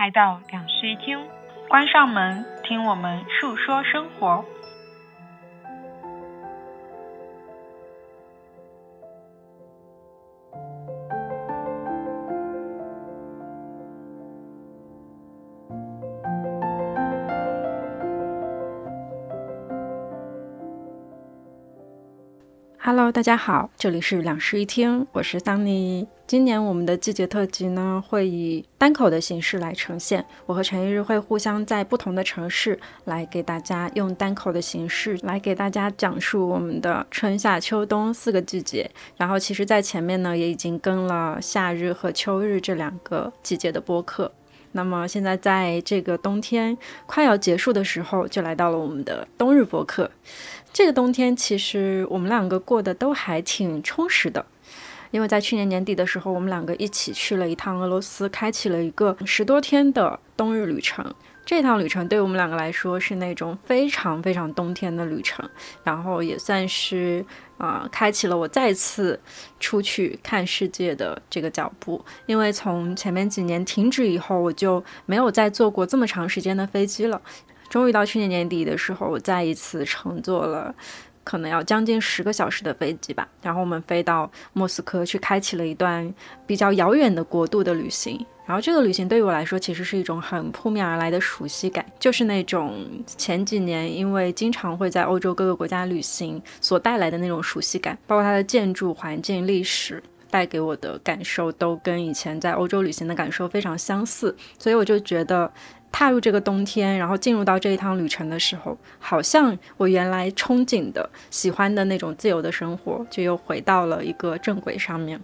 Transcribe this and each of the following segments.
来到两室一厅，关上门，听我们述说生活。Hello，大家好，这里是两室一厅，我是桑尼。今年我们的季节特辑呢，会以单口的形式来呈现。我和陈一日会互相在不同的城市来给大家用单口的形式来给大家讲述我们的春夏秋冬四个季节。然后，其实，在前面呢，也已经跟了夏日和秋日这两个季节的播客。那么，现在在这个冬天快要结束的时候，就来到了我们的冬日播客。这个冬天其实我们两个过得都还挺充实的，因为在去年年底的时候，我们两个一起去了一趟俄罗斯，开启了一个十多天的冬日旅程。这趟旅程对我们两个来说是那种非常非常冬天的旅程，然后也算是啊，开启了我再次出去看世界的这个脚步。因为从前面几年停止以后，我就没有再坐过这么长时间的飞机了。终于到去年年底的时候，我再一次乘坐了可能要将近十个小时的飞机吧，然后我们飞到莫斯科去开启了一段比较遥远的国度的旅行。然后这个旅行对于我来说，其实是一种很扑面而来的熟悉感，就是那种前几年因为经常会在欧洲各个国家旅行所带来的那种熟悉感，包括它的建筑环境、历史带给我的感受，都跟以前在欧洲旅行的感受非常相似，所以我就觉得。踏入这个冬天，然后进入到这一趟旅程的时候，好像我原来憧憬的、喜欢的那种自由的生活，就又回到了一个正轨上面。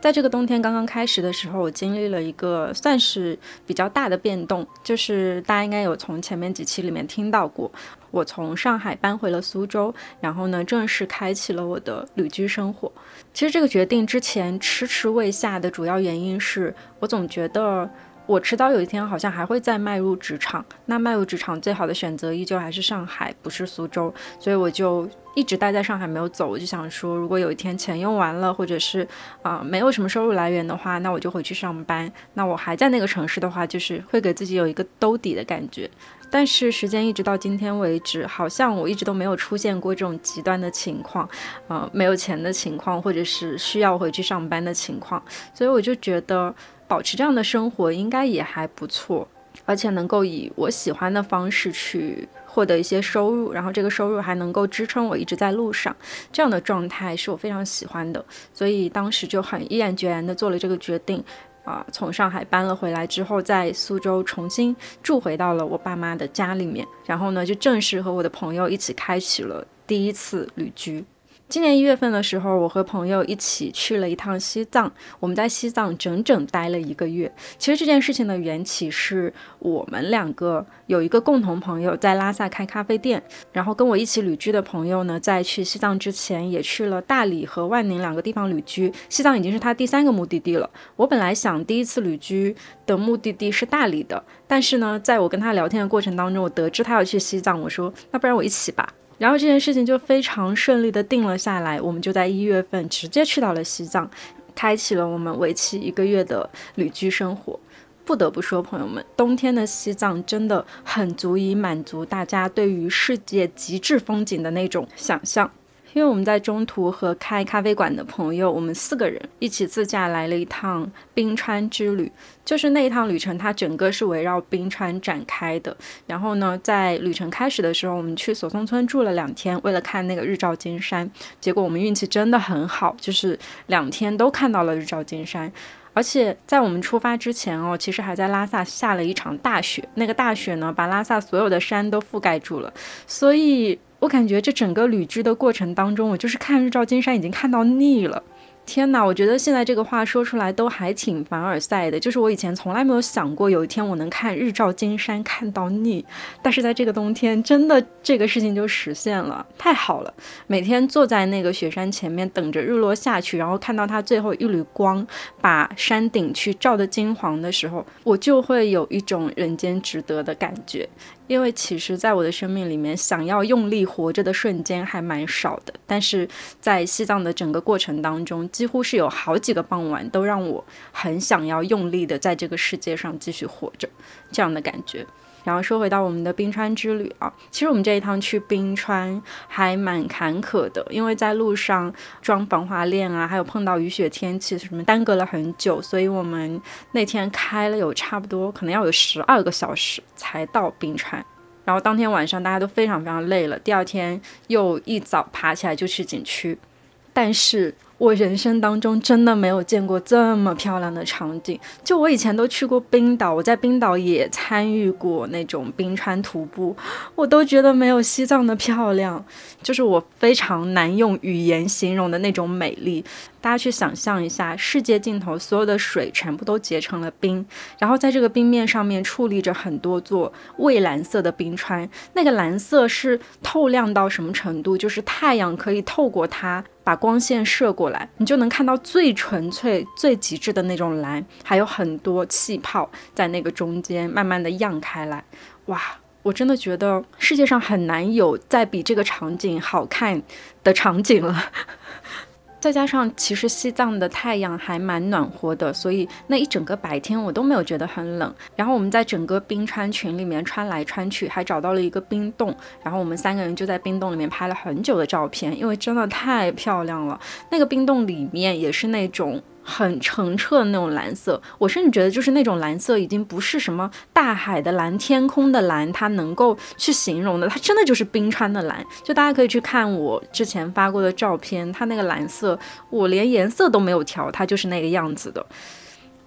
在这个冬天刚刚开始的时候，我经历了一个算是比较大的变动，就是大家应该有从前面几期里面听到过，我从上海搬回了苏州，然后呢，正式开启了我的旅居生活。其实这个决定之前迟迟未下的主要原因是我总觉得。我迟早有一天好像还会再迈入职场，那迈入职场最好的选择依旧还是上海，不是苏州，所以我就一直待在上海没有走。我就想说，如果有一天钱用完了，或者是啊没有什么收入来源的话，那我就回去上班。那我还在那个城市的话，就是会给自己有一个兜底的感觉。但是时间一直到今天为止，好像我一直都没有出现过这种极端的情况，呃，没有钱的情况，或者是需要回去上班的情况，所以我就觉得。保持这样的生活应该也还不错，而且能够以我喜欢的方式去获得一些收入，然后这个收入还能够支撑我一直在路上，这样的状态是我非常喜欢的，所以当时就很毅然决然的做了这个决定，啊，从上海搬了回来之后，在苏州重新住回到了我爸妈的家里面，然后呢，就正式和我的朋友一起开启了第一次旅居。今年一月份的时候，我和朋友一起去了一趟西藏。我们在西藏整整待了一个月。其实这件事情的缘起是我们两个有一个共同朋友在拉萨开咖啡店，然后跟我一起旅居的朋友呢，在去西藏之前也去了大理和万宁两个地方旅居。西藏已经是他第三个目的地了。我本来想第一次旅居的目的地是大理的，但是呢，在我跟他聊天的过程当中，我得知他要去西藏，我说那不然我一起吧。然后这件事情就非常顺利的定了下来，我们就在一月份直接去到了西藏，开启了我们为期一个月的旅居生活。不得不说，朋友们，冬天的西藏真的很足以满足大家对于世界极致风景的那种想象。因为我们在中途和开咖啡馆的朋友，我们四个人一起自驾来了一趟冰川之旅。就是那一趟旅程，它整个是围绕冰川展开的。然后呢，在旅程开始的时候，我们去索松村住了两天，为了看那个日照金山。结果我们运气真的很好，就是两天都看到了日照金山。而且在我们出发之前哦，其实还在拉萨下了一场大雪。那个大雪呢，把拉萨所有的山都覆盖住了，所以。我感觉这整个旅居的过程当中，我就是看日照金山已经看到腻了。天哪，我觉得现在这个话说出来都还挺凡尔赛的。就是我以前从来没有想过有一天我能看日照金山看到腻，但是在这个冬天，真的这个事情就实现了，太好了！每天坐在那个雪山前面等着日落下去，然后看到它最后一缕光把山顶去照得金黄的时候，我就会有一种人间值得的感觉。因为其实，在我的生命里面，想要用力活着的瞬间还蛮少的。但是在西藏的整个过程当中，几乎是有好几个傍晚都让我很想要用力的在这个世界上继续活着，这样的感觉。然后说回到我们的冰川之旅啊，其实我们这一趟去冰川还蛮坎坷的，因为在路上装防滑链啊，还有碰到雨雪天气什么，耽搁了很久，所以我们那天开了有差不多可能要有十二个小时才到冰川。然后当天晚上大家都非常非常累了，第二天又一早爬起来就去景区，但是。我人生当中真的没有见过这么漂亮的场景。就我以前都去过冰岛，我在冰岛也参与过那种冰川徒步，我都觉得没有西藏的漂亮。就是我非常难用语言形容的那种美丽。大家去想象一下，世界尽头所有的水全部都结成了冰，然后在这个冰面上面矗立着很多座蔚蓝色的冰川，那个蓝色是透亮到什么程度？就是太阳可以透过它。把光线射过来，你就能看到最纯粹、最极致的那种蓝，还有很多气泡在那个中间慢慢的漾开来。哇，我真的觉得世界上很难有再比这个场景好看的场景了。再加上，其实西藏的太阳还蛮暖和的，所以那一整个白天我都没有觉得很冷。然后我们在整个冰川群里面穿来穿去，还找到了一个冰洞，然后我们三个人就在冰洞里面拍了很久的照片，因为真的太漂亮了。那个冰洞里面也是那种。很澄澈的那种蓝色，我甚至觉得就是那种蓝色已经不是什么大海的蓝、天空的蓝，它能够去形容的，它真的就是冰川的蓝。就大家可以去看我之前发过的照片，它那个蓝色，我连颜色都没有调，它就是那个样子的。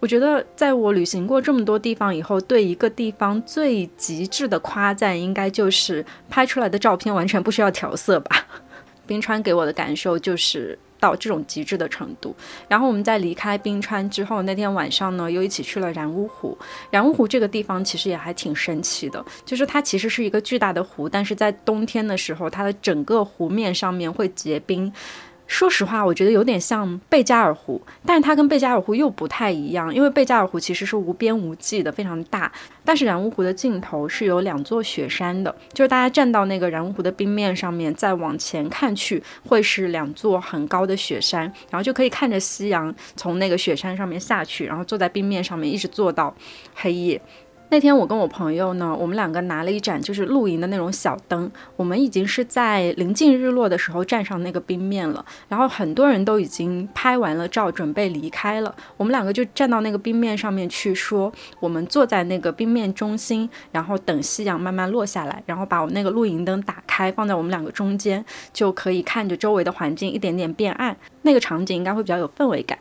我觉得在我旅行过这么多地方以后，对一个地方最极致的夸赞，应该就是拍出来的照片完全不需要调色吧。冰川给我的感受就是。到这种极致的程度，然后我们在离开冰川之后，那天晚上呢，又一起去了然乌湖。然乌湖这个地方其实也还挺神奇的，就是它其实是一个巨大的湖，但是在冬天的时候，它的整个湖面上面会结冰。说实话，我觉得有点像贝加尔湖，但是它跟贝加尔湖又不太一样，因为贝加尔湖其实是无边无际的，非常大。但是然乌湖的尽头是有两座雪山的，就是大家站到那个然乌湖的冰面上面，再往前看去，会是两座很高的雪山，然后就可以看着夕阳从那个雪山上面下去，然后坐在冰面上面，一直坐到黑夜。那天我跟我朋友呢，我们两个拿了一盏就是露营的那种小灯，我们已经是在临近日落的时候站上那个冰面了，然后很多人都已经拍完了照，准备离开了，我们两个就站到那个冰面上面去说，我们坐在那个冰面中心，然后等夕阳慢慢落下来，然后把我那个露营灯打开，放在我们两个中间，就可以看着周围的环境一点点变暗，那个场景应该会比较有氛围感。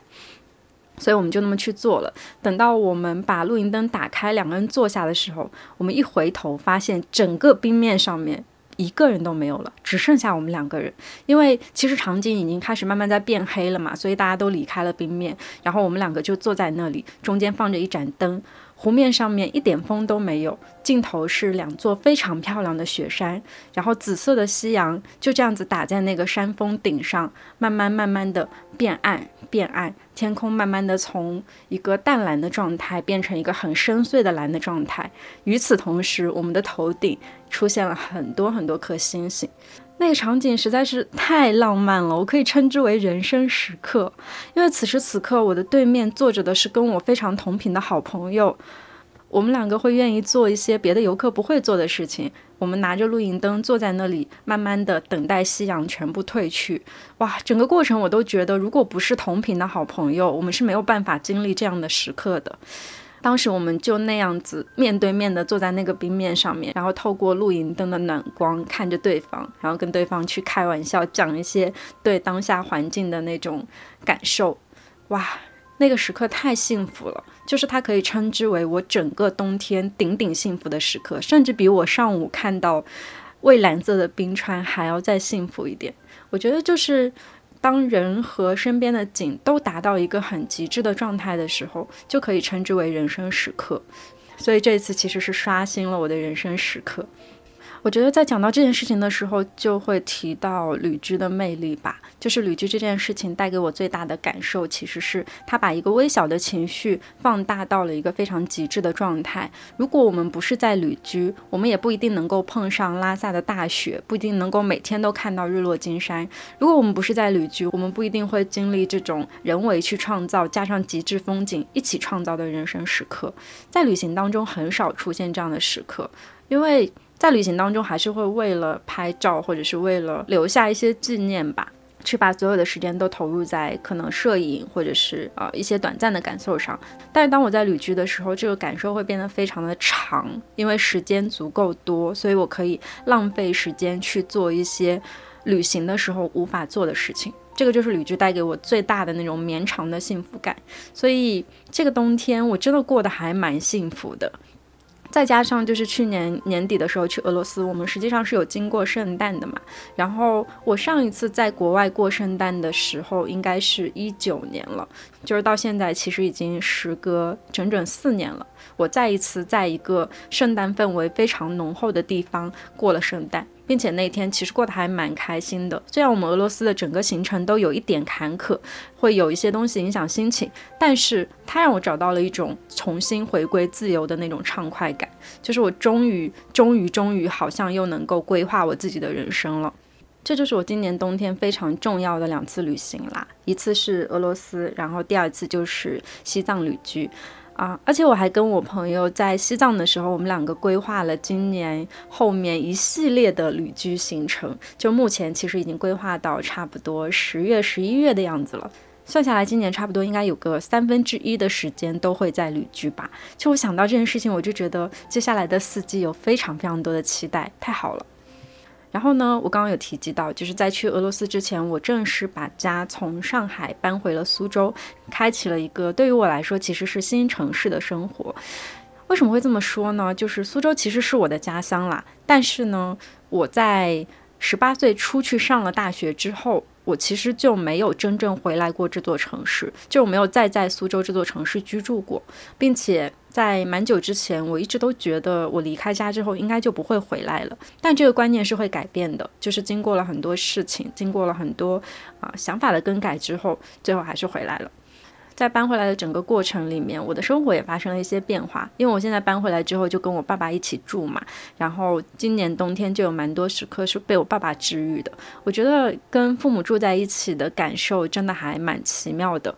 所以我们就那么去做了。等到我们把露营灯打开，两个人坐下的时候，我们一回头，发现整个冰面上面一个人都没有了，只剩下我们两个人。因为其实场景已经开始慢慢在变黑了嘛，所以大家都离开了冰面，然后我们两个就坐在那里，中间放着一盏灯。湖面上面一点风都没有，尽头是两座非常漂亮的雪山，然后紫色的夕阳就这样子打在那个山峰顶上，慢慢慢慢的变暗变暗，天空慢慢的从一个淡蓝的状态变成一个很深邃的蓝的状态。与此同时，我们的头顶出现了很多很多颗星星。那个场景实在是太浪漫了，我可以称之为人生时刻。因为此时此刻，我的对面坐着的是跟我非常同频的好朋友，我们两个会愿意做一些别的游客不会做的事情。我们拿着露营灯坐在那里，慢慢的等待夕阳全部褪去。哇，整个过程我都觉得，如果不是同频的好朋友，我们是没有办法经历这样的时刻的。当时我们就那样子面对面的坐在那个冰面上面，然后透过露营灯的暖光看着对方，然后跟对方去开玩笑，讲一些对当下环境的那种感受。哇，那个时刻太幸福了，就是它可以称之为我整个冬天顶顶幸福的时刻，甚至比我上午看到蔚蓝色的冰川还要再幸福一点。我觉得就是。当人和身边的景都达到一个很极致的状态的时候，就可以称之为人生时刻。所以这次其实是刷新了我的人生时刻。我觉得在讲到这件事情的时候，就会提到旅居的魅力吧。就是旅居这件事情带给我最大的感受，其实是它把一个微小的情绪放大到了一个非常极致的状态。如果我们不是在旅居，我们也不一定能够碰上拉萨的大雪，不一定能够每天都看到日落金山。如果我们不是在旅居，我们不一定会经历这种人为去创造加上极致风景一起创造的人生时刻。在旅行当中很少出现这样的时刻，因为。在旅行当中，还是会为了拍照，或者是为了留下一些纪念吧，去把所有的时间都投入在可能摄影，或者是呃一些短暂的感受上。但是当我在旅居的时候，这个感受会变得非常的长，因为时间足够多，所以我可以浪费时间去做一些旅行的时候无法做的事情。这个就是旅居带给我最大的那种绵长的幸福感。所以这个冬天我真的过得还蛮幸福的。再加上就是去年年底的时候去俄罗斯，我们实际上是有经过圣诞的嘛。然后我上一次在国外过圣诞的时候，应该是一九年了，就是到现在其实已经时隔整整四年了。我再一次在一个圣诞氛围非常浓厚的地方过了圣诞。并且那天其实过得还蛮开心的，虽然我们俄罗斯的整个行程都有一点坎坷，会有一些东西影响心情，但是它让我找到了一种重新回归自由的那种畅快感，就是我终于、终于、终于好像又能够规划我自己的人生了。这就是我今年冬天非常重要的两次旅行啦，一次是俄罗斯，然后第二次就是西藏旅居。啊！而且我还跟我朋友在西藏的时候，我们两个规划了今年后面一系列的旅居行程。就目前其实已经规划到差不多十月、十一月的样子了。算下来，今年差不多应该有个三分之一的时间都会在旅居吧。就我想到这件事情，我就觉得接下来的四季有非常非常多的期待，太好了。然后呢，我刚刚有提及到，就是在去俄罗斯之前，我正式把家从上海搬回了苏州，开启了一个对于我来说其实是新城市的生活。为什么会这么说呢？就是苏州其实是我的家乡啦，但是呢，我在十八岁出去上了大学之后。我其实就没有真正回来过这座城市，就没有再在苏州这座城市居住过，并且在蛮久之前，我一直都觉得我离开家之后应该就不会回来了。但这个观念是会改变的，就是经过了很多事情，经过了很多啊想法的更改之后，最后还是回来了。在搬回来的整个过程里面，我的生活也发生了一些变化。因为我现在搬回来之后，就跟我爸爸一起住嘛。然后今年冬天就有蛮多时刻是被我爸爸治愈的。我觉得跟父母住在一起的感受真的还蛮奇妙的。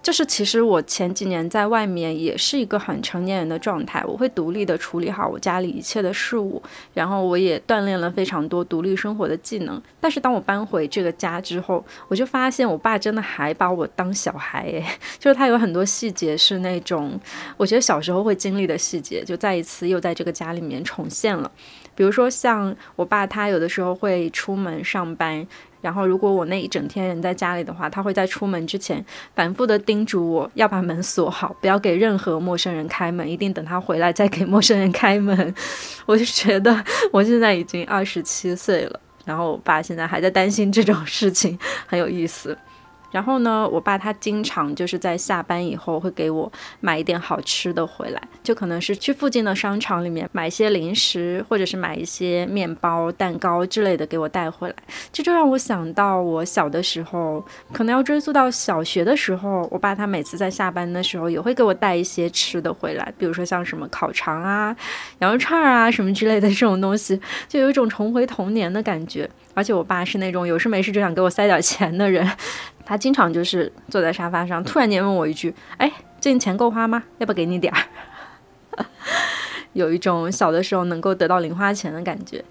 就是其实我前几年在外面也是一个很成年人的状态，我会独立的处理好我家里一切的事物，然后我也锻炼了非常多独立生活的技能。但是当我搬回这个家之后，我就发现我爸真的还把我当小孩诶，就是他有很多细节是那种我觉得小时候会经历的细节，就再一次又在这个家里面重现了。比如说像我爸，他有的时候会出门上班。然后，如果我那一整天人在家里的话，他会在出门之前反复的叮嘱我要把门锁好，不要给任何陌生人开门，一定等他回来再给陌生人开门。我就觉得我现在已经二十七岁了，然后我爸现在还在担心这种事情，很有意思。然后呢，我爸他经常就是在下班以后会给我买一点好吃的回来，就可能是去附近的商场里面买一些零食，或者是买一些面包、蛋糕之类的给我带回来。这就让我想到我小的时候，可能要追溯到小学的时候，我爸他每次在下班的时候也会给我带一些吃的回来，比如说像什么烤肠啊、羊肉串啊什么之类的这种东西，就有一种重回童年的感觉。而且我爸是那种有事没事就想给我塞点钱的人。他经常就是坐在沙发上，突然间问我一句：“哎，最近钱够花吗？要不给你点儿？” 有一种小的时候能够得到零花钱的感觉。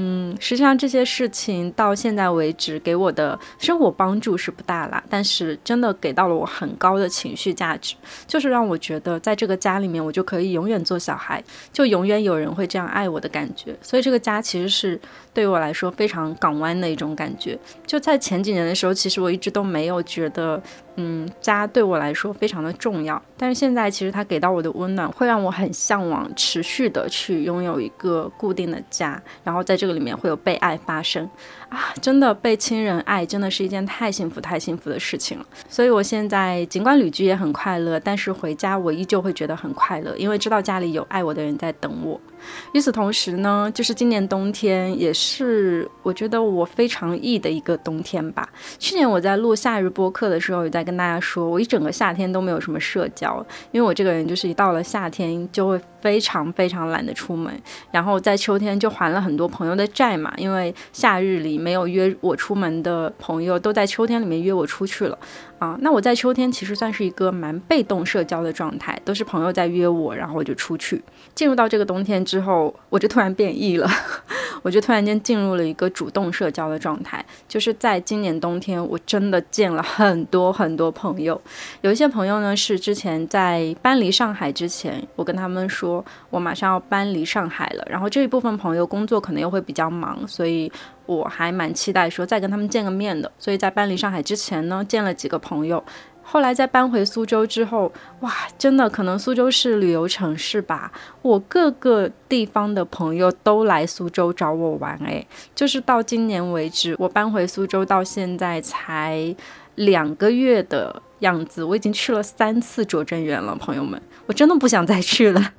嗯，实际上这些事情到现在为止给我的生活帮助是不大啦，但是真的给到了我很高的情绪价值，就是让我觉得在这个家里面我就可以永远做小孩，就永远有人会这样爱我的感觉。所以这个家其实是对我来说非常港湾的一种感觉。就在前几年的时候，其实我一直都没有觉得。嗯，家对我来说非常的重要，但是现在其实它给到我的温暖，会让我很向往持续的去拥有一个固定的家，然后在这个里面会有被爱发生啊，真的被亲人爱，真的是一件太幸福、太幸福的事情了。所以我现在尽管旅居也很快乐，但是回家我依旧会觉得很快乐，因为知道家里有爱我的人在等我。与此同时呢，就是今年冬天也是我觉得我非常异的一个冬天吧。去年我在录夏日播客的时候，也在跟大家说，我一整个夏天都没有什么社交，因为我这个人就是一到了夏天就会非常非常懒得出门，然后在秋天就还了很多朋友的债嘛，因为夏日里没有约我出门的朋友，都在秋天里面约我出去了。啊，那我在秋天其实算是一个蛮被动社交的状态，都是朋友在约我，然后我就出去。进入到这个冬天之后，我就突然变异了，我就突然间进入了一个主动社交的状态。就是在今年冬天，我真的见了很多很多朋友。有一些朋友呢，是之前在搬离上海之前，我跟他们说我马上要搬离上海了，然后这一部分朋友工作可能又会比较忙，所以。我还蛮期待说再跟他们见个面的，所以在搬离上海之前呢，见了几个朋友。后来在搬回苏州之后，哇，真的可能苏州是旅游城市吧，我各个地方的朋友都来苏州找我玩。诶，就是到今年为止，我搬回苏州到现在才两个月的样子，我已经去了三次拙政园了，朋友们，我真的不想再去了。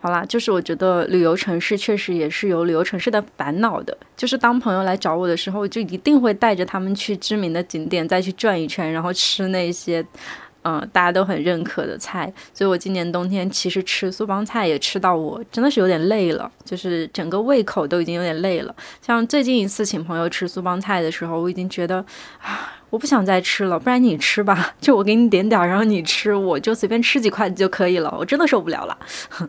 好啦，就是我觉得旅游城市确实也是有旅游城市的烦恼的。就是当朋友来找我的时候，就一定会带着他们去知名的景点再去转一圈，然后吃那些，嗯，大家都很认可的菜。所以我今年冬天其实吃苏帮菜也吃到我真的是有点累了，就是整个胃口都已经有点累了。像最近一次请朋友吃苏帮菜的时候，我已经觉得啊，我不想再吃了，不然你吃吧，就我给你点点，然后你吃，我就随便吃几块就可以了。我真的受不了了。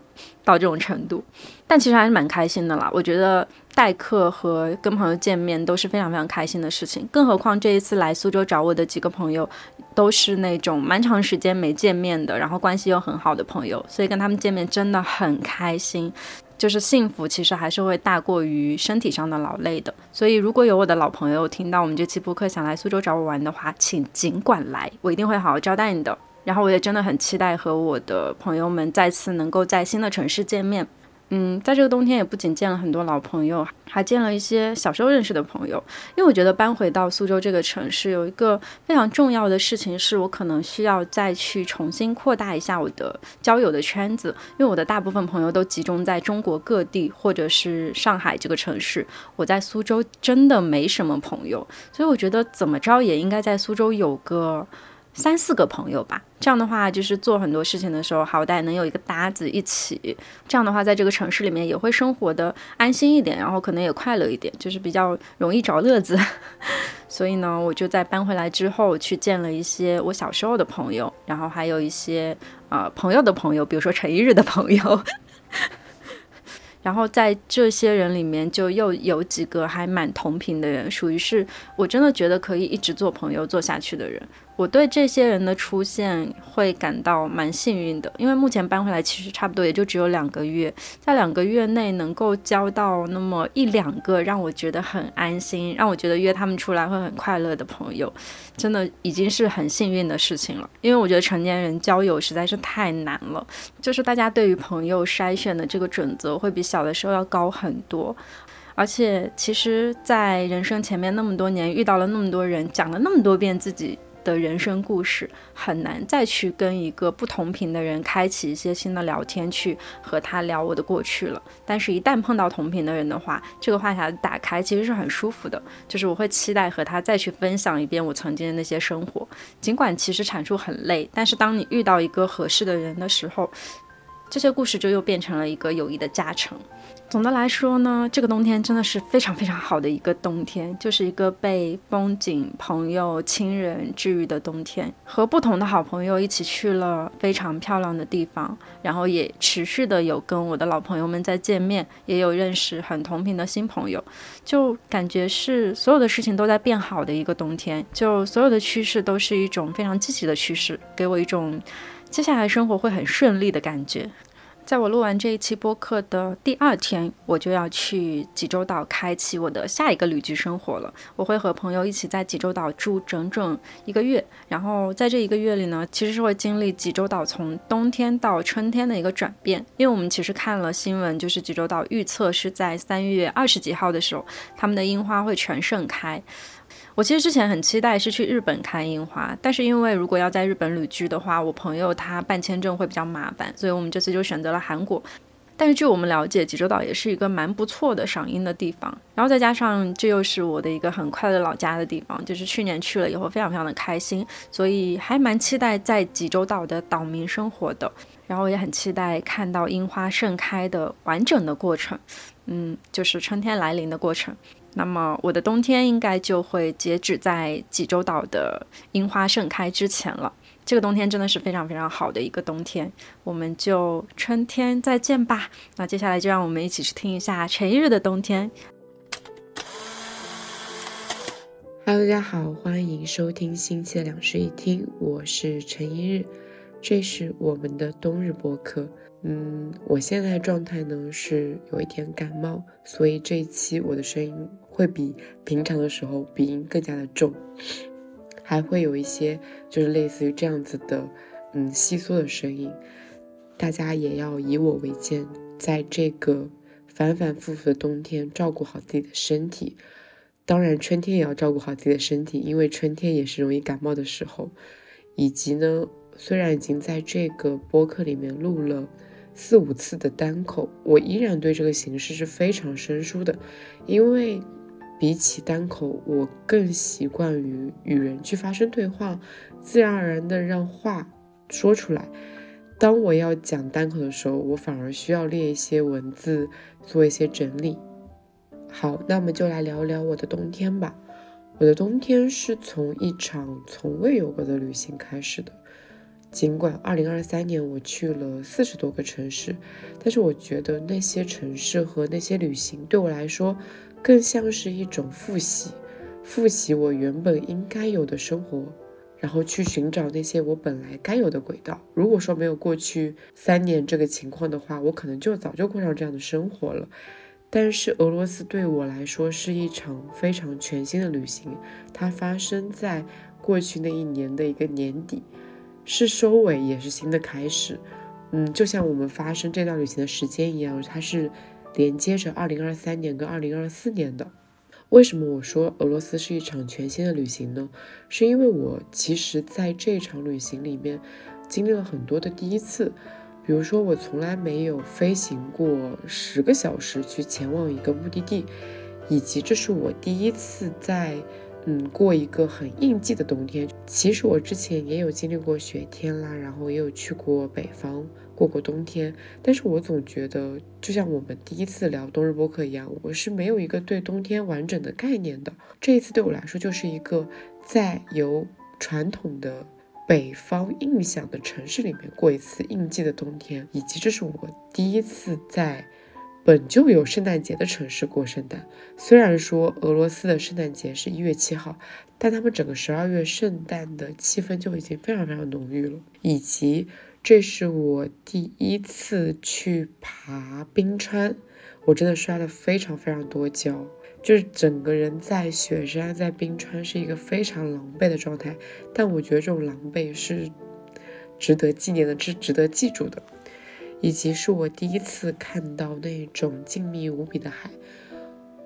到这种程度，但其实还是蛮开心的啦。我觉得待客和跟朋友见面都是非常非常开心的事情。更何况这一次来苏州找我的几个朋友，都是那种蛮长时间没见面的，然后关系又很好的朋友，所以跟他们见面真的很开心。就是幸福其实还是会大过于身体上的劳累的。所以如果有我的老朋友听到我们这期播客想来苏州找我玩的话，请尽管来，我一定会好好招待你的。然后我也真的很期待和我的朋友们再次能够在新的城市见面。嗯，在这个冬天也不仅见了很多老朋友，还见了一些小时候认识的朋友。因为我觉得搬回到苏州这个城市，有一个非常重要的事情，是我可能需要再去重新扩大一下我的交友的圈子。因为我的大部分朋友都集中在中国各地或者是上海这个城市，我在苏州真的没什么朋友，所以我觉得怎么着也应该在苏州有个。三四个朋友吧，这样的话就是做很多事情的时候，好歹能有一个搭子一起。这样的话，在这个城市里面也会生活的安心一点，然后可能也快乐一点，就是比较容易找乐子。所以呢，我就在搬回来之后去见了一些我小时候的朋友，然后还有一些呃朋友的朋友，比如说陈一日的朋友。然后在这些人里面，就又有几个还蛮同频的人，属于是我真的觉得可以一直做朋友做下去的人。我对这些人的出现会感到蛮幸运的，因为目前搬回来其实差不多也就只有两个月，在两个月内能够交到那么一两个让我觉得很安心，让我觉得约他们出来会很快乐的朋友，真的已经是很幸运的事情了。因为我觉得成年人交友实在是太难了，就是大家对于朋友筛选的这个准则会比小的时候要高很多，而且其实，在人生前面那么多年遇到了那么多人，讲了那么多遍自己。的人生故事很难再去跟一个不同频的人开启一些新的聊天，去和他聊我的过去了。但是，一旦碰到同频的人的话，这个话匣子打开其实是很舒服的。就是我会期待和他再去分享一遍我曾经的那些生活，尽管其实产出很累，但是当你遇到一个合适的人的时候，这些故事就又变成了一个友谊的加成。总的来说呢，这个冬天真的是非常非常好的一个冬天，就是一个被风景、朋友、亲人治愈的冬天。和不同的好朋友一起去了非常漂亮的地方，然后也持续的有跟我的老朋友们在见面，也有认识很同频的新朋友，就感觉是所有的事情都在变好的一个冬天。就所有的趋势都是一种非常积极的趋势，给我一种接下来生活会很顺利的感觉。在我录完这一期播客的第二天，我就要去济州岛开启我的下一个旅居生活了。我会和朋友一起在济州岛住整整一个月，然后在这一个月里呢，其实是会经历济州岛从冬天到春天的一个转变。因为我们其实看了新闻，就是济州岛预测是在三月二十几号的时候，他们的樱花会全盛开。我其实之前很期待是去日本看樱花，但是因为如果要在日本旅居的话，我朋友他办签证会比较麻烦，所以我们这次就选择了韩国。但是据我们了解，济州岛也是一个蛮不错的赏樱的地方。然后再加上这又是我的一个很快乐老家的地方，就是去年去了以后非常非常的开心，所以还蛮期待在济州岛的岛民生活的。然后也很期待看到樱花盛开的完整的过程，嗯，就是春天来临的过程。那么我的冬天应该就会截止在济州岛的樱花盛开之前了。这个冬天真的是非常非常好的一个冬天，我们就春天再见吧。那接下来就让我们一起去听一下陈一日的冬天。Hello，大家好，欢迎收听新期的两室一厅，我是陈一日，这是我们的冬日播客。嗯，我现在状态呢是有一点感冒，所以这一期我的声音会比平常的时候鼻音更加的重。还会有一些就是类似于这样子的，嗯，稀疏的声音，大家也要以我为鉴，在这个反反复复的冬天，照顾好自己的身体。当然，春天也要照顾好自己的身体，因为春天也是容易感冒的时候。以及呢，虽然已经在这个播客里面录了四五次的单口，我依然对这个形式是非常生疏的，因为。比起单口，我更习惯于与人去发生对话，自然而然的让话说出来。当我要讲单口的时候，我反而需要列一些文字，做一些整理。好，那么就来聊聊我的冬天吧。我的冬天是从一场从未有过的旅行开始的。尽管2023年我去了四十多个城市，但是我觉得那些城市和那些旅行对我来说。更像是一种复习，复习我原本应该有的生活，然后去寻找那些我本来该有的轨道。如果说没有过去三年这个情况的话，我可能就早就过上这样的生活了。但是俄罗斯对我来说是一场非常全新的旅行，它发生在过去那一年的一个年底，是收尾也是新的开始。嗯，就像我们发生这段旅行的时间一样，它是。连接着二零二三年跟二零二四年的，为什么我说俄罗斯是一场全新的旅行呢？是因为我其实在这场旅行里面经历了很多的第一次，比如说我从来没有飞行过十个小时去前往一个目的地，以及这是我第一次在嗯过一个很应季的冬天。其实我之前也有经历过雪天啦，然后也有去过北方。过过冬天，但是我总觉得，就像我们第一次聊冬日播客一样，我是没有一个对冬天完整的概念的。这一次对我来说，就是一个在由传统的北方印象的城市里面过一次应季的冬天，以及这是我第一次在本就有圣诞节的城市过圣诞。虽然说俄罗斯的圣诞节是一月七号，但他们整个十二月圣诞的气氛就已经非常非常浓郁了，以及。这是我第一次去爬冰川，我真的摔了非常非常多跤，就是整个人在雪山、在冰川是一个非常狼狈的状态。但我觉得这种狼狈是值得纪念的，是值得记住的。以及是我第一次看到那种静谧无比的海，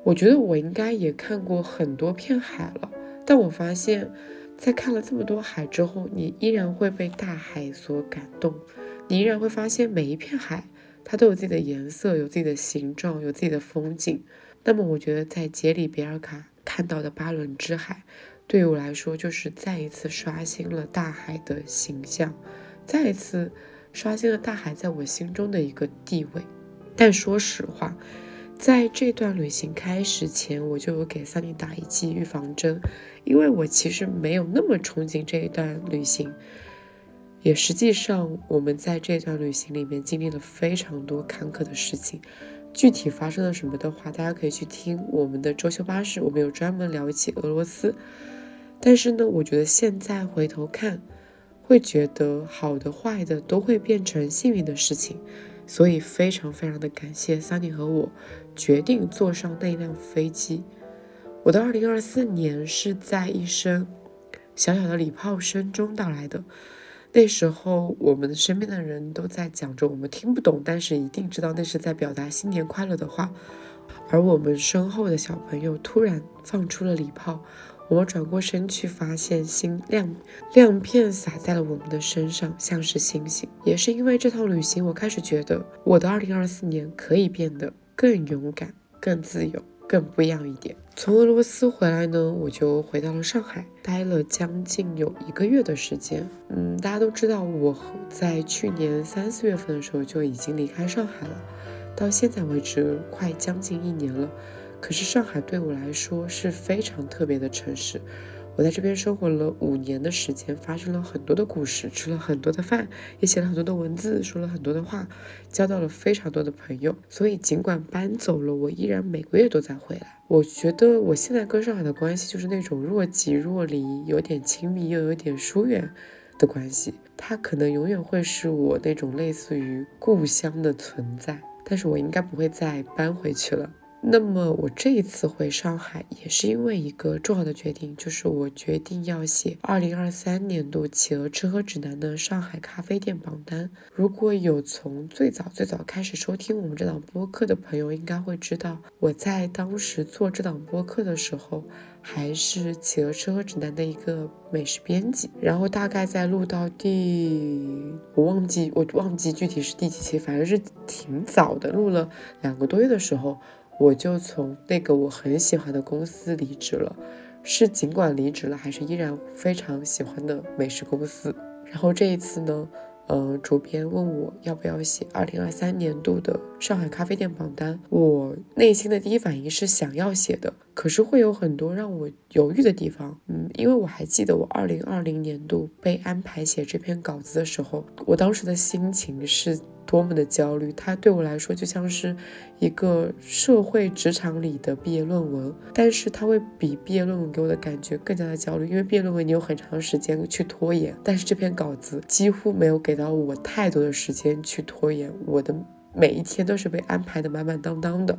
我觉得我应该也看过很多片海了，但我发现。在看了这么多海之后，你依然会被大海所感动，你依然会发现每一片海它都有自己的颜色，有自己的形状，有自己的风景。那么，我觉得在杰里比尔卡看到的巴伦支海，对于我来说就是再一次刷新了大海的形象，再一次刷新了大海在我心中的一个地位。但说实话，在这段旅行开始前，我就有给桑尼打一剂预防针。因为我其实没有那么憧憬这一段旅行，也实际上我们在这段旅行里面经历了非常多坎坷的事情。具体发生了什么的话，大家可以去听我们的周休巴士，我们有专门聊起俄罗斯。但是呢，我觉得现在回头看，会觉得好的坏的都会变成幸运的事情。所以非常非常的感谢 Sunny 和我决定坐上那辆飞机。我的二零二四年是在一声小小的礼炮声中到来的。那时候，我们身边的人都在讲着我们听不懂，但是一定知道那是在表达新年快乐的话。而我们身后的小朋友突然放出了礼炮，我们转过身去，发现星亮亮片洒在了我们的身上，像是星星。也是因为这趟旅行，我开始觉得我的2024年可以变得更勇敢、更自由、更不一样一点。从俄罗斯回来呢，我就回到了上海，待了将近有一个月的时间。嗯，大家都知道，我在去年三四月份的时候就已经离开上海了，到现在为止快将近一年了。可是上海对我来说是非常特别的城市，我在这边生活了五年的时间，发生了很多的故事，吃了很多的饭，也写了很多的文字，说了很多的话，交到了非常多的朋友。所以尽管搬走了，我依然每个月都在回来。我觉得我现在跟上海的关系就是那种若即若离，有点亲密又有点疏远的关系。它可能永远会是我那种类似于故乡的存在，但是我应该不会再搬回去了。那么我这一次回上海也是因为一个重要的决定，就是我决定要写二零二三年度企鹅吃喝指南的上海咖啡店榜单。如果有从最早最早开始收听我们这档播客的朋友，应该会知道我在当时做这档播客的时候，还是企鹅吃喝指南的一个美食编辑。然后大概在录到第，我忘记我忘记具体是第几期，反正是挺早的，录了两个多月的时候。我就从那个我很喜欢的公司离职了，是尽管离职了，还是依然非常喜欢的美食公司。然后这一次呢，嗯，主编问我要不要写二零二三年度的上海咖啡店榜单，我内心的第一反应是想要写的，可是会有很多让我犹豫的地方。嗯，因为我还记得我二零二零年度被安排写这篇稿子的时候，我当时的心情是。多么的焦虑，它对我来说就像是一个社会职场里的毕业论文，但是它会比毕业论文给我的感觉更加的焦虑，因为毕业论文你有很长时间去拖延，但是这篇稿子几乎没有给到我太多的时间去拖延，我的每一天都是被安排的满满当当的，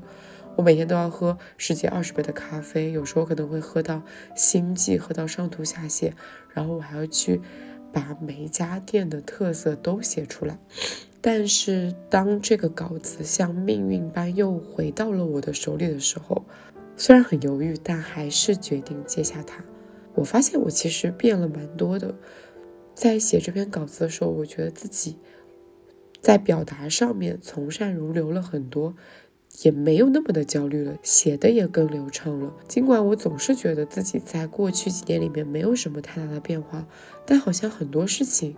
我每天都要喝十几二十杯的咖啡，有时候可能会喝到心悸，喝到上吐下泻，然后我还要去把每一家店的特色都写出来。但是当这个稿子像命运般又回到了我的手里的时候，虽然很犹豫，但还是决定接下它。我发现我其实变了蛮多的，在写这篇稿子的时候，我觉得自己在表达上面从善如流了很多，也没有那么的焦虑了，写的也更流畅了。尽管我总是觉得自己在过去几年里面没有什么太大的变化，但好像很多事情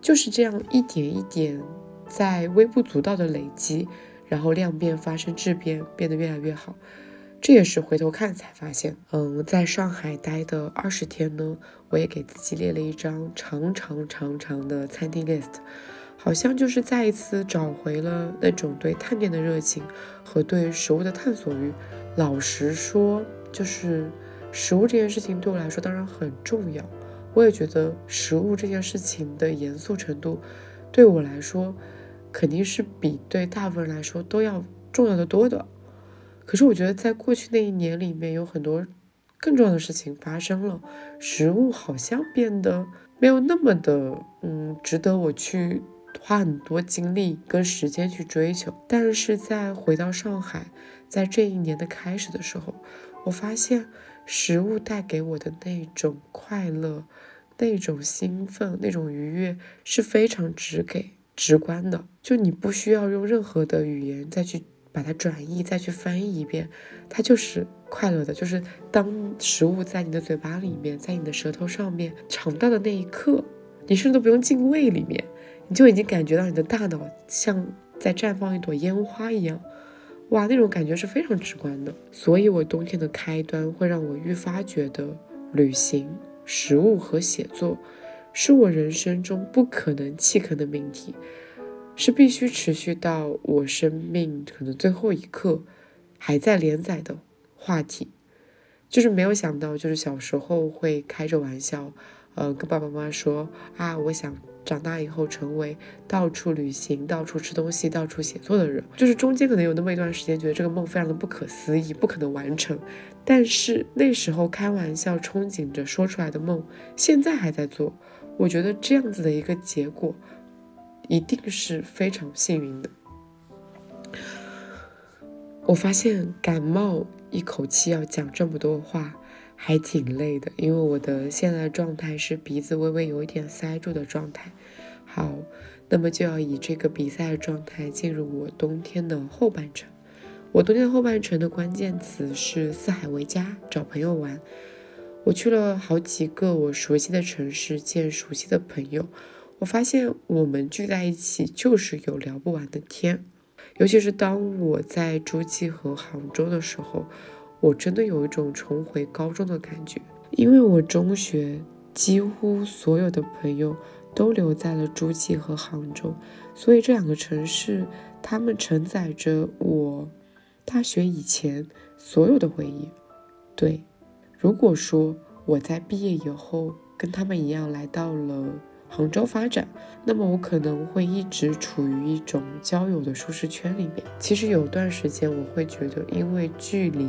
就是这样一点一点。在微不足道的累积，然后量变发生质变，变得越来越好。这也是回头看才发现。嗯，在上海待的二十天呢，我也给自己列了一张长长长长的餐厅 list，好像就是再一次找回了那种对探店的热情和对食物的探索欲。老实说，就是食物这件事情对我来说当然很重要，我也觉得食物这件事情的严肃程度对我来说。肯定是比对大部分人来说都要重要的多的。可是我觉得在过去那一年里面，有很多更重要的事情发生了，食物好像变得没有那么的，嗯，值得我去花很多精力跟时间去追求。但是在回到上海，在这一年的开始的时候，我发现食物带给我的那种快乐、那种兴奋、那种愉悦是非常直给。直观的，就你不需要用任何的语言再去把它转译，再去翻译一遍，它就是快乐的。就是当食物在你的嘴巴里面，在你的舌头上面尝到的那一刻，你甚至都不用进胃里面，你就已经感觉到你的大脑像在绽放一朵烟花一样，哇，那种感觉是非常直观的。所以，我冬天的开端会让我愈发觉得，旅行、食物和写作。是我人生中不可能弃坑的命题，是必须持续到我生命可能最后一刻还在连载的话题。就是没有想到，就是小时候会开着玩笑，呃，跟爸爸妈妈说啊，我想长大以后成为到处旅行、到处吃东西、到处写作的人。就是中间可能有那么一段时间，觉得这个梦非常的不可思议，不可能完成。但是那时候开玩笑、憧憬着说出来的梦，现在还在做。我觉得这样子的一个结果，一定是非常幸运的。我发现感冒一口气要讲这么多话，还挺累的，因为我的现在状态是鼻子微微有一点塞住的状态。好，那么就要以这个比赛状态进入我冬天的后半程。我冬天后半程的关键词是四海为家，找朋友玩。我去了好几个我熟悉的城市，见熟悉的朋友。我发现我们聚在一起就是有聊不完的天。尤其是当我在诸暨和杭州的时候，我真的有一种重回高中的感觉。因为我中学几乎所有的朋友都留在了诸暨和杭州，所以这两个城市，它们承载着我。大学以前所有的回忆，对。如果说我在毕业以后跟他们一样来到了杭州发展，那么我可能会一直处于一种交友的舒适圈里面。其实有段时间我会觉得，因为距离，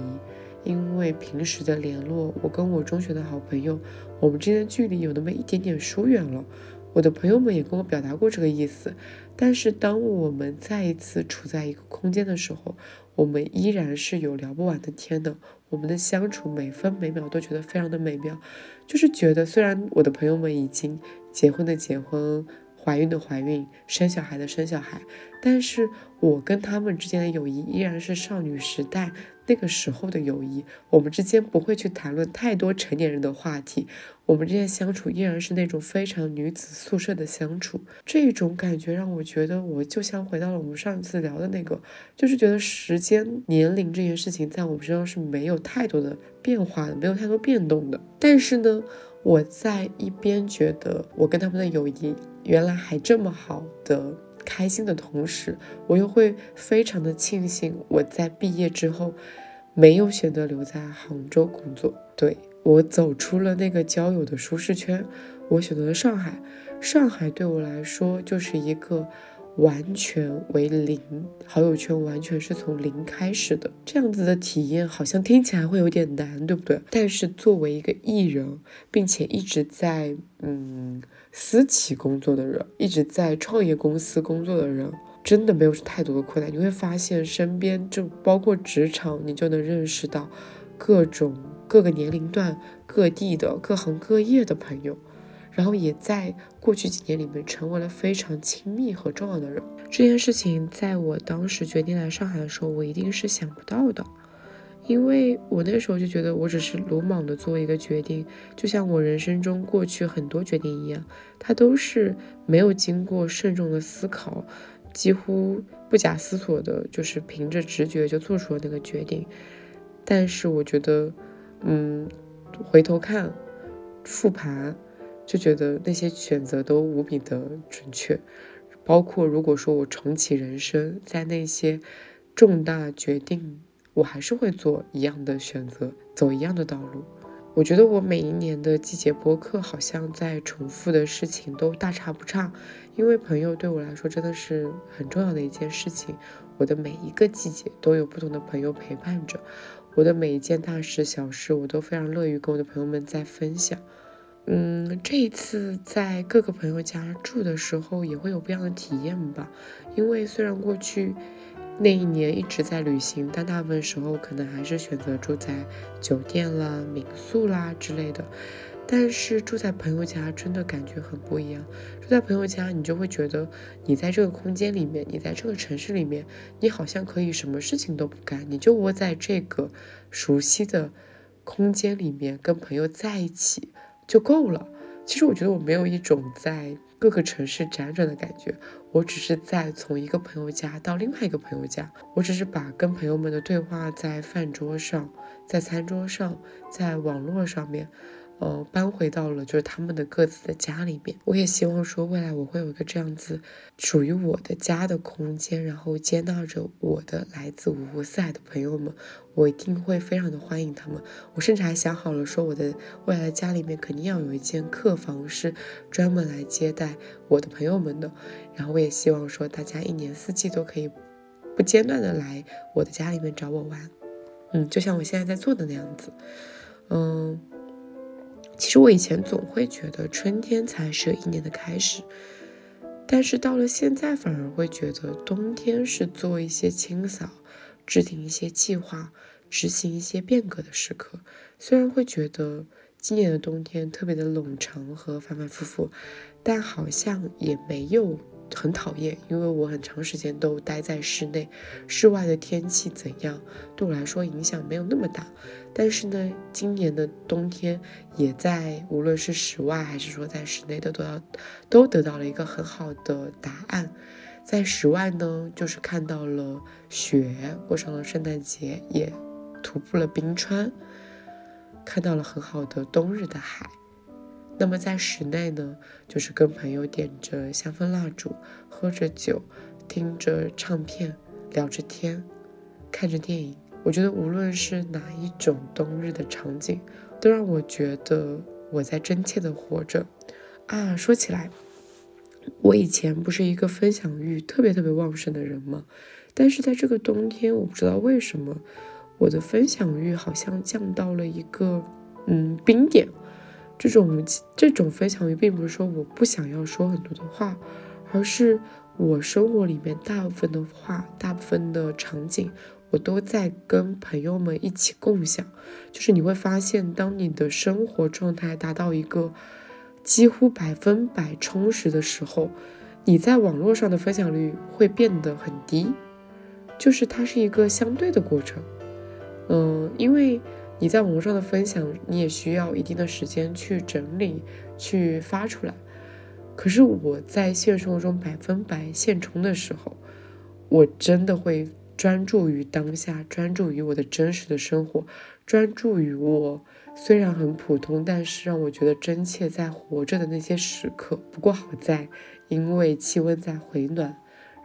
因为平时的联络，我跟我中学的好朋友，我们之间的距离有那么一点点疏远了。我的朋友们也跟我表达过这个意思。但是当我们再一次处在一个空间的时候，我们依然是有聊不完的天的，我们的相处每分每秒都觉得非常的美妙，就是觉得虽然我的朋友们已经结婚的结婚，怀孕的怀孕，生小孩的生小孩，但是我跟他们之间的友谊依然是少女时代。那个时候的友谊，我们之间不会去谈论太多成年人的话题，我们之间相处依然是那种非常女子宿舍的相处。这种感觉让我觉得，我就像回到了我们上一次聊的那个，就是觉得时间、年龄这件事情在我们身上是没有太多的变化的，没有太多变动的。但是呢，我在一边觉得我跟他们的友谊原来还这么好的。开心的同时，我又会非常的庆幸我在毕业之后没有选择留在杭州工作。对我走出了那个交友的舒适圈，我选择了上海。上海对我来说就是一个完全为零，好友圈完全是从零开始的这样子的体验，好像听起来会有点难，对不对？但是作为一个艺人，并且一直在嗯。私企工作的人，一直在创业公司工作的人，真的没有太多的困难。你会发现，身边就包括职场，你就能认识到各种各个年龄段、各地的各行各业的朋友，然后也在过去几年里面成为了非常亲密和重要的人。这件事情在我当时决定来上海的时候，我一定是想不到的。因为我那时候就觉得我只是鲁莽的做一个决定，就像我人生中过去很多决定一样，它都是没有经过慎重的思考，几乎不假思索的，就是凭着直觉就做出了那个决定。但是我觉得，嗯，回头看，复盘，就觉得那些选择都无比的准确。包括如果说我重启人生，在那些重大决定。我还是会做一样的选择，走一样的道路。我觉得我每一年的季节播客好像在重复的事情都大差不差，因为朋友对我来说真的是很重要的一件事情。我的每一个季节都有不同的朋友陪伴着，我的每一件大事小事我都非常乐于跟我的朋友们在分享。嗯，这一次在各个朋友家住的时候也会有不一样的体验吧，因为虽然过去。那一年一直在旅行，但大部分时候可能还是选择住在酒店啦、民宿啦之类的。但是住在朋友家真的感觉很不一样。住在朋友家，你就会觉得你在这个空间里面，你在这个城市里面，你好像可以什么事情都不干，你就窝在这个熟悉的空间里面，跟朋友在一起就够了。其实我觉得我没有一种在。各个城市辗转的感觉，我只是在从一个朋友家到另外一个朋友家，我只是把跟朋友们的对话在饭桌上，在餐桌上，在网络上面。呃，搬回到了就是他们的各自的家里面。我也希望说，未来我会有一个这样子属于我的家的空间，然后接纳着我的来自五湖四海的朋友们，我一定会非常的欢迎他们。我甚至还想好了，说我的未来的家里面肯定要有一间客房，是专门来接待我的朋友们的。然后我也希望说，大家一年四季都可以不间断的来我的家里面找我玩。嗯，就像我现在在做的那样子。嗯。其实我以前总会觉得春天才是一年的开始，但是到了现在反而会觉得冬天是做一些清扫、制定一些计划、执行一些变革的时刻。虽然会觉得今年的冬天特别的冗长和反反复复，但好像也没有很讨厌，因为我很长时间都待在室内，室外的天气怎样对我来说影响没有那么大。但是呢，今年的冬天也在无论是室外还是说在室内的都要都得到了一个很好的答案。在室外呢，就是看到了雪，过上了圣诞节，也徒步了冰川。看到了很好的冬日的海，那么在室内呢，就是跟朋友点着香氛蜡烛，喝着酒，听着唱片，聊着天，看着电影。我觉得无论是哪一种冬日的场景，都让我觉得我在真切的活着。啊，说起来，我以前不是一个分享欲特别特别旺盛的人吗？但是在这个冬天，我不知道为什么。我的分享欲好像降到了一个嗯冰点，这种这种分享欲并不是说我不想要说很多的话，而是我生活里面大部分的话，大部分的场景，我都在跟朋友们一起共享。就是你会发现，当你的生活状态达到一个几乎百分百充实的时候，你在网络上的分享率会变得很低，就是它是一个相对的过程。嗯，因为你在网络上的分享，你也需要一定的时间去整理、去发出来。可是我在现实生活中百分百现充的时候，我真的会专注于当下，专注于我的真实的生活，专注于我虽然很普通，但是让我觉得真切在活着的那些时刻。不过好在，因为气温在回暖，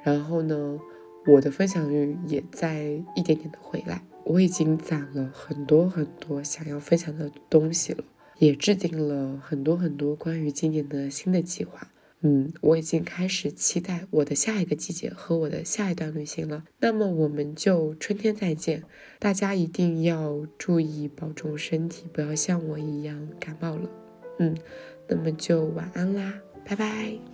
然后呢，我的分享欲也在一点点的回来。我已经攒了很多很多想要分享的东西了，也制定了很多很多关于今年的新的计划。嗯，我已经开始期待我的下一个季节和我的下一段旅行了。那么我们就春天再见，大家一定要注意保重身体，不要像我一样感冒了。嗯，那么就晚安啦，拜拜。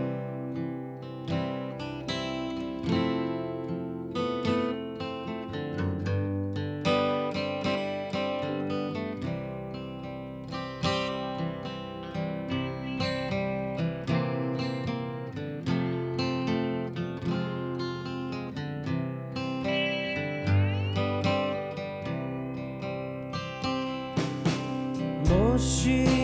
需。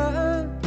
done